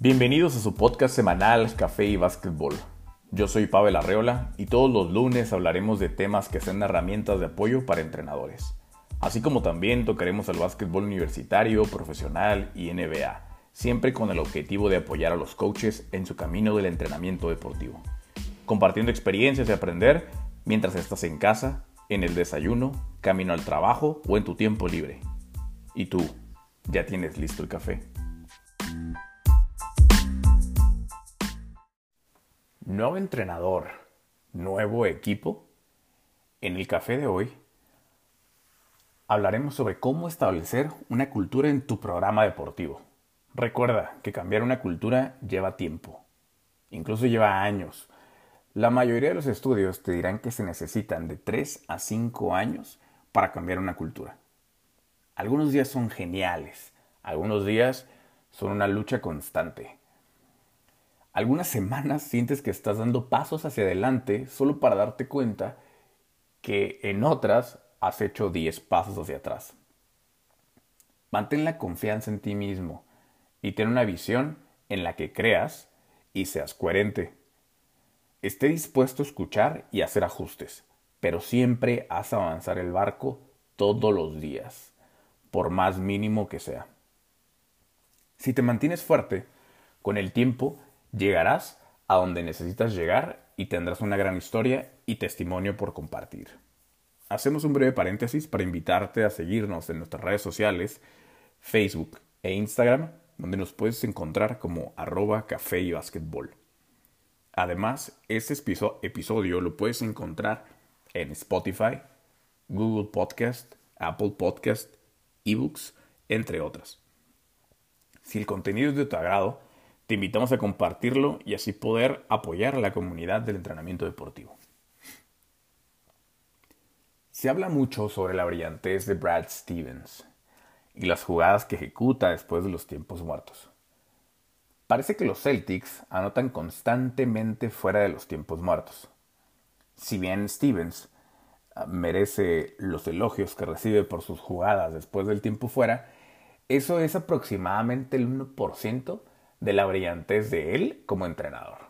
Bienvenidos a su podcast semanal Café y Básquetbol. Yo soy Pavel Arreola y todos los lunes hablaremos de temas que sean herramientas de apoyo para entrenadores. Así como también tocaremos el básquetbol universitario, profesional y NBA, siempre con el objetivo de apoyar a los coaches en su camino del entrenamiento deportivo. Compartiendo experiencias y aprender mientras estás en casa, en el desayuno, camino al trabajo o en tu tiempo libre. ¿Y tú? ¿Ya tienes listo el café? Nuevo entrenador, nuevo equipo. En el café de hoy hablaremos sobre cómo establecer una cultura en tu programa deportivo. Recuerda que cambiar una cultura lleva tiempo, incluso lleva años. La mayoría de los estudios te dirán que se necesitan de 3 a 5 años para cambiar una cultura. Algunos días son geniales, algunos días son una lucha constante algunas semanas sientes que estás dando pasos hacia adelante solo para darte cuenta que en otras has hecho 10 pasos hacia atrás. Mantén la confianza en ti mismo y ten una visión en la que creas y seas coherente. Esté dispuesto a escuchar y hacer ajustes, pero siempre haz avanzar el barco todos los días, por más mínimo que sea. Si te mantienes fuerte, con el tiempo Llegarás a donde necesitas llegar y tendrás una gran historia y testimonio por compartir. Hacemos un breve paréntesis para invitarte a seguirnos en nuestras redes sociales, Facebook e Instagram, donde nos puedes encontrar como arroba café y basquetbol. Además, este episodio lo puedes encontrar en Spotify, Google Podcast, Apple Podcast, eBooks, entre otras. Si el contenido es de tu agrado, te invitamos a compartirlo y así poder apoyar a la comunidad del entrenamiento deportivo. Se habla mucho sobre la brillantez de Brad Stevens y las jugadas que ejecuta después de los tiempos muertos. Parece que los Celtics anotan constantemente fuera de los tiempos muertos. Si bien Stevens ah, merece los elogios que recibe por sus jugadas después del tiempo fuera, eso es aproximadamente el 1% de la brillantez de él como entrenador.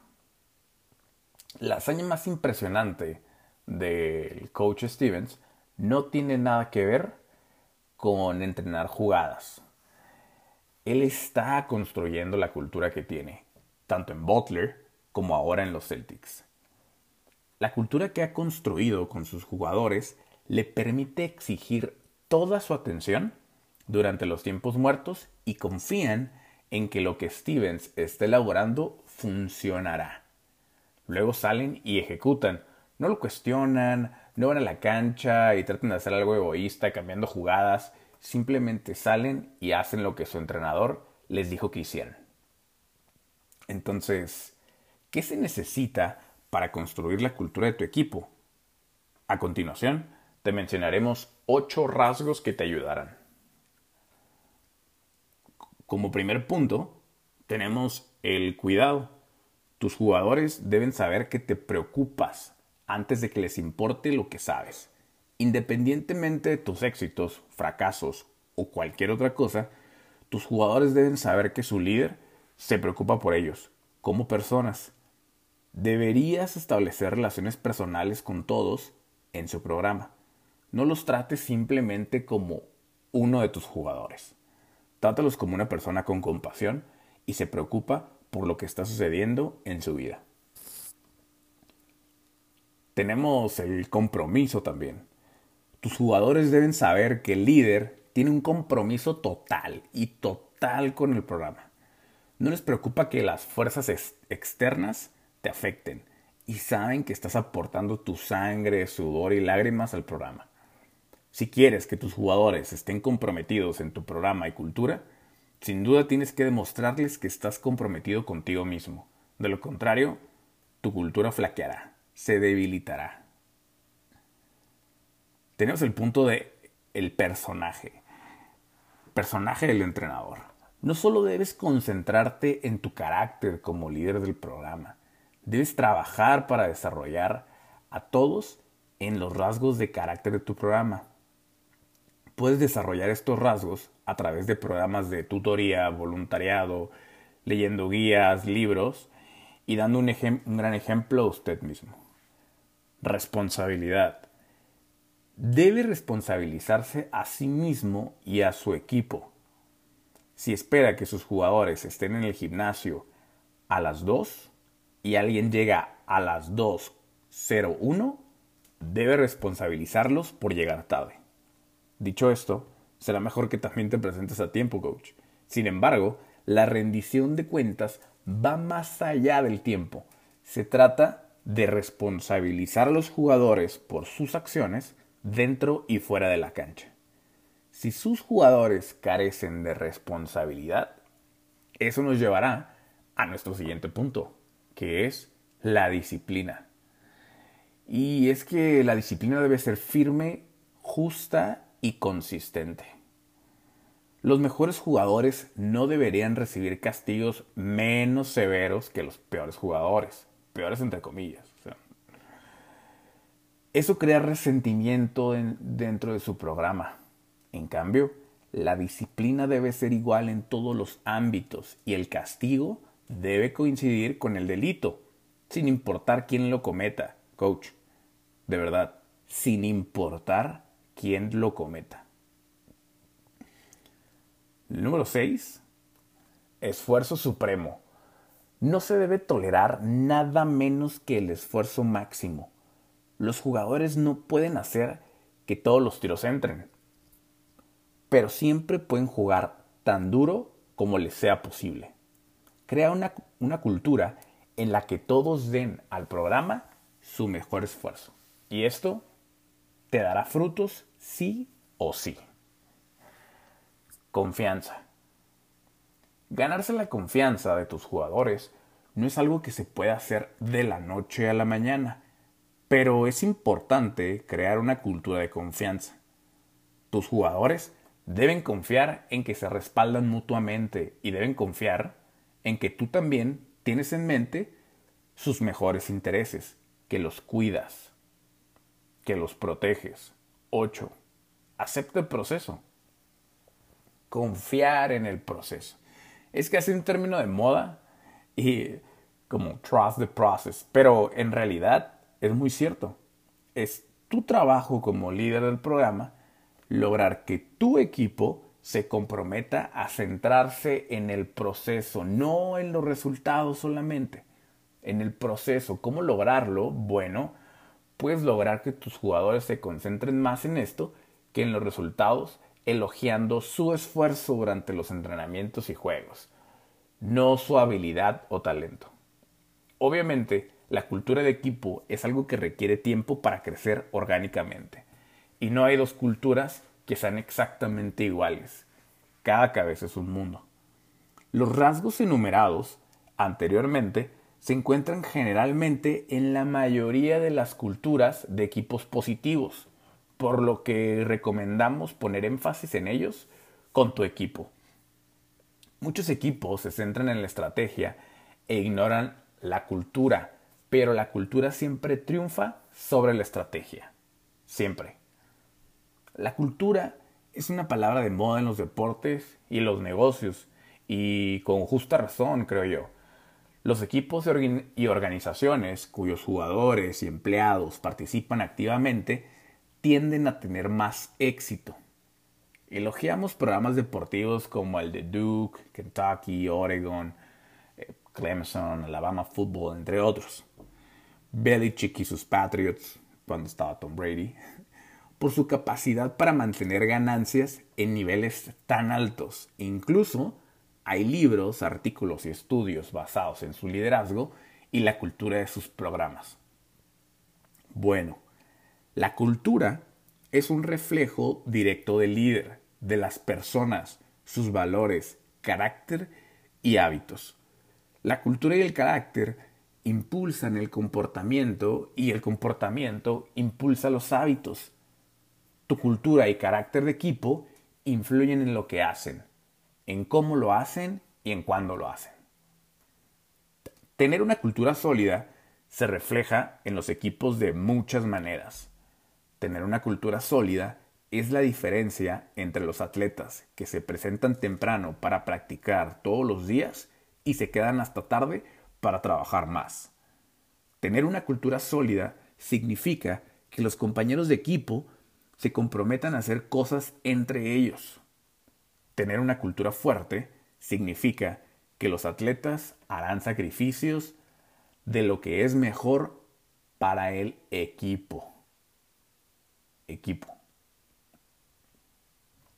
La hazaña más impresionante del coach Stevens no tiene nada que ver con entrenar jugadas. Él está construyendo la cultura que tiene, tanto en Butler como ahora en los Celtics. La cultura que ha construido con sus jugadores le permite exigir toda su atención durante los tiempos muertos y confían en que lo que Stevens está elaborando funcionará. Luego salen y ejecutan. No lo cuestionan, no van a la cancha y tratan de hacer algo egoísta cambiando jugadas. Simplemente salen y hacen lo que su entrenador les dijo que hicieran. Entonces, ¿qué se necesita para construir la cultura de tu equipo? A continuación, te mencionaremos ocho rasgos que te ayudarán. Como primer punto, tenemos el cuidado. Tus jugadores deben saber que te preocupas antes de que les importe lo que sabes. Independientemente de tus éxitos, fracasos o cualquier otra cosa, tus jugadores deben saber que su líder se preocupa por ellos, como personas. Deberías establecer relaciones personales con todos en su programa. No los trates simplemente como uno de tus jugadores. Trátalos como una persona con compasión y se preocupa por lo que está sucediendo en su vida. Tenemos el compromiso también. Tus jugadores deben saber que el líder tiene un compromiso total y total con el programa. No les preocupa que las fuerzas externas te afecten y saben que estás aportando tu sangre, sudor y lágrimas al programa. Si quieres que tus jugadores estén comprometidos en tu programa y cultura, sin duda tienes que demostrarles que estás comprometido contigo mismo. De lo contrario, tu cultura flaqueará, se debilitará. Tenemos el punto de el personaje. Personaje del entrenador. No solo debes concentrarte en tu carácter como líder del programa, debes trabajar para desarrollar a todos en los rasgos de carácter de tu programa puedes desarrollar estos rasgos a través de programas de tutoría, voluntariado, leyendo guías, libros y dando un, gran ejemplo a usted mismo. Responsabilidad. Debe responsabilizarse a sí mismo y a su equipo. Si espera que sus jugadores estén en el gimnasio a las 2 y alguien llega a las 2.01, debe responsabilizarlos por llegar tarde. Dicho esto, será mejor que también te presentes a tiempo, coach. Sin embargo, la rendición de cuentas va más allá del tiempo. Se trata de responsabilizar a los jugadores por sus acciones dentro y fuera de la cancha. Si sus jugadores carecen de responsabilidad, eso nos llevará a nuestro siguiente punto, que es la disciplina. Y es que la disciplina debe ser firme, justa y consistente. Los mejores jugadores no deberían recibir castigos menos severos que los peores jugadores, peores entre comillas. eso crea resentimiento dentro de su programa. En cambio, la disciplina debe ser igual en todos los ámbitos y el castigo debe coincidir con el delito, sin importar quién lo cometa, coach. De verdad, sin importar quién lo cometa. Número 6. Esfuerzo supremo. No se debe tolerar nada menos que el esfuerzo máximo. Los jugadores no pueden hacer que todos los tiros entren, pero siempre pueden jugar tan duro como les sea posible. Crea una, una cultura en la que todos den al programa su mejor esfuerzo. Y esto te dará frutos sí o sí. Confianza. Ganarse la confianza de tus jugadores no es algo que se pueda hacer de la noche a la mañana, pero es importante crear una cultura de confianza. Tus jugadores deben confiar en que se respaldan mutuamente y deben confiar en que tú también tienes en mente sus mejores intereses, que los cuidas, que los proteges. 8. Acepta el proceso. Confiar en el proceso. Es que hace un término de moda y como trust the process, pero en realidad es muy cierto. Es tu trabajo como líder del programa lograr que tu equipo se comprometa a centrarse en el proceso, no en los resultados solamente, en el proceso. ¿Cómo lograrlo? Bueno, puedes lograr que tus jugadores se concentren más en esto que en los resultados, elogiando su esfuerzo durante los entrenamientos y juegos, no su habilidad o talento. Obviamente, la cultura de equipo es algo que requiere tiempo para crecer orgánicamente. Y no hay dos culturas que sean exactamente iguales. Cada cabeza es un mundo. Los rasgos enumerados anteriormente se encuentran generalmente en la mayoría de las culturas de equipos positivos, por lo que recomendamos poner énfasis en ellos con tu equipo. Muchos equipos se centran en la estrategia e ignoran la cultura, pero la cultura siempre triunfa sobre la estrategia. Siempre. La cultura es una palabra de moda en los deportes y los negocios, y con justa razón, creo yo. Los equipos y organizaciones cuyos jugadores y empleados participan activamente tienden a tener más éxito. Elogiamos programas deportivos como el de Duke, Kentucky, Oregon, eh, Clemson, Alabama Football, entre otros. Belichick y sus Patriots, cuando estaba Tom Brady, por su capacidad para mantener ganancias en niveles tan altos. Incluso hay libros, artículos y estudios basados en su liderazgo y la cultura de sus programas. Bueno, la cultura es un reflejo directo del líder, de las personas, sus valores, carácter y hábitos. La cultura y el carácter impulsan el comportamiento y el comportamiento impulsa los hábitos. Tu cultura y carácter de equipo influyen en lo que hacen, en cómo lo hacen y en cuándo lo hacen. Tener una cultura sólida se refleja en los equipos de muchas maneras. Tener una cultura sólida es la diferencia entre los atletas que se presentan temprano para practicar todos los días y se quedan hasta tarde para trabajar más. Tener una cultura sólida significa que los compañeros de equipo se comprometan a hacer cosas entre ellos. Tener una cultura fuerte significa que los atletas harán sacrificios de lo que es mejor para el equipo. Equipo.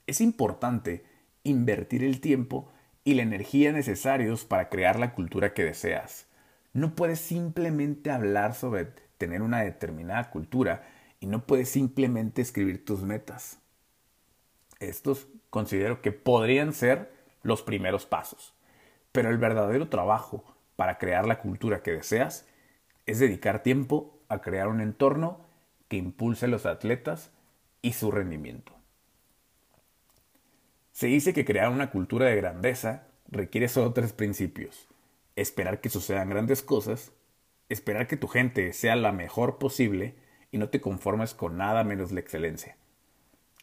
Es importante invertir el tiempo y la energía necesarios para crear la cultura que deseas. No puedes simplemente hablar sobre tener una determinada cultura y no puedes simplemente escribir tus metas. Estos considero que podrían ser los primeros pasos, pero el verdadero trabajo para crear la cultura que deseas es dedicar tiempo a crear un entorno que impulse a los atletas y su rendimiento. Se dice que crear una cultura de grandeza requiere solo tres principios. Esperar que sucedan grandes cosas, esperar que tu gente sea la mejor posible y no te conformes con nada menos la excelencia.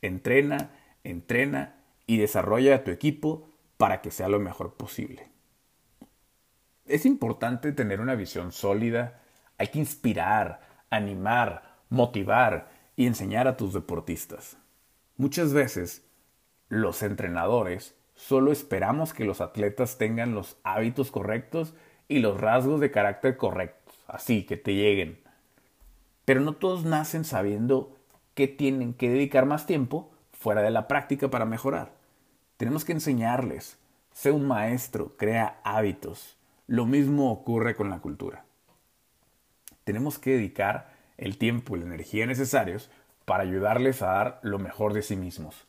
Entrena, entrena y desarrolla a tu equipo para que sea lo mejor posible. Es importante tener una visión sólida, hay que inspirar, animar, motivar y enseñar a tus deportistas. Muchas veces los entrenadores solo esperamos que los atletas tengan los hábitos correctos y los rasgos de carácter correctos, así que te lleguen. Pero no todos nacen sabiendo que tienen que dedicar más tiempo fuera de la práctica para mejorar. Tenemos que enseñarles. Sé un maestro, crea hábitos. Lo mismo ocurre con la cultura. Tenemos que dedicar el tiempo y la energía necesarios para ayudarles a dar lo mejor de sí mismos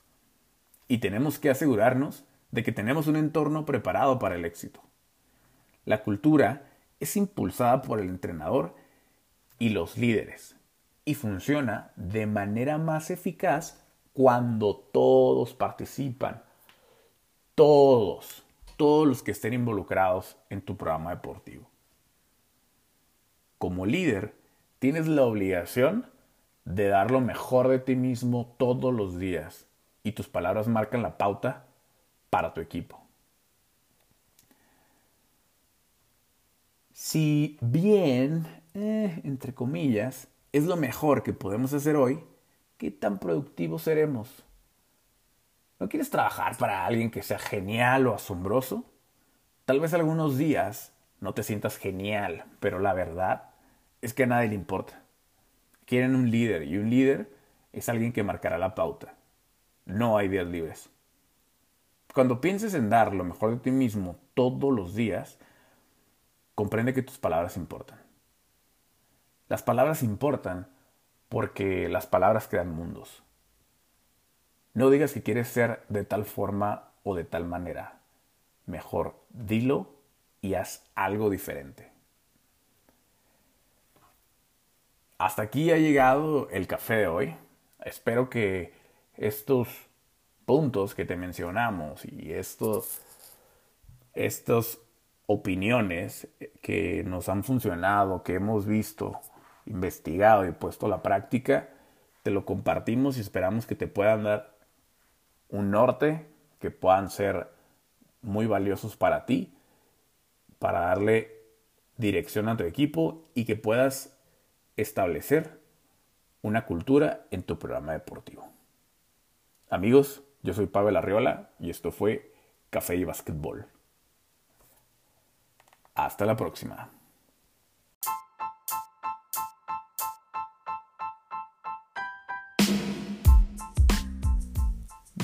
y tenemos que asegurarnos de que tenemos un entorno preparado para el éxito. La cultura es impulsada por el entrenador y los líderes y funciona de manera más eficaz cuando todos participan. Todos, todos los que estén involucrados en tu programa deportivo. Como líder, tienes la obligación de dar lo mejor de ti mismo todos los días y tus palabras marcan la pauta para tu equipo. Si bien, eh, entre comillas, es lo mejor que podemos hacer hoy, ¿qué tan productivos seremos? ¿No quieres trabajar para alguien que sea genial o asombroso? Tal vez algunos días no te sientas genial, pero la verdad es que a nadie le importa. Quieren un líder y un líder es alguien que marcará la pauta no hay días libres. Cuando pienses en dar lo mejor de ti mismo todos los días, comprende que tus palabras importan. Las palabras importan porque las palabras crean mundos. No digas que quieres ser de tal forma o de tal manera. Mejor dilo y haz algo diferente. Hasta aquí ha llegado el café de hoy. Espero que estos puntos que te mencionamos y estos, estas opiniones que nos han funcionado, que hemos visto, investigado y puesto a la práctica, te lo compartimos y esperamos que te puedan dar un norte, que puedan ser muy valiosos para ti, para darle dirección a tu equipo y que puedas establecer una cultura en tu programa deportivo. Amigos, yo soy Pavel Arriola y esto fue Café y Básquetbol. Hasta la próxima.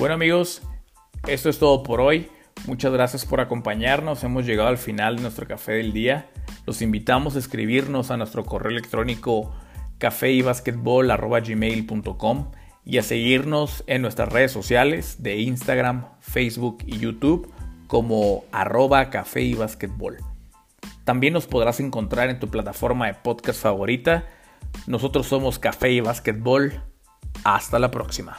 Bueno amigos, esto es todo por hoy. Muchas gracias por acompañarnos. Hemos llegado al final de nuestro café del día. Los invitamos a escribirnos a nuestro correo electrónico caféybasquetbol.gmail.com y a seguirnos en nuestras redes sociales de Instagram, Facebook y YouTube como arroba café y basquetbol. También nos podrás encontrar en tu plataforma de podcast favorita. Nosotros somos Café y Basquetbol. Hasta la próxima.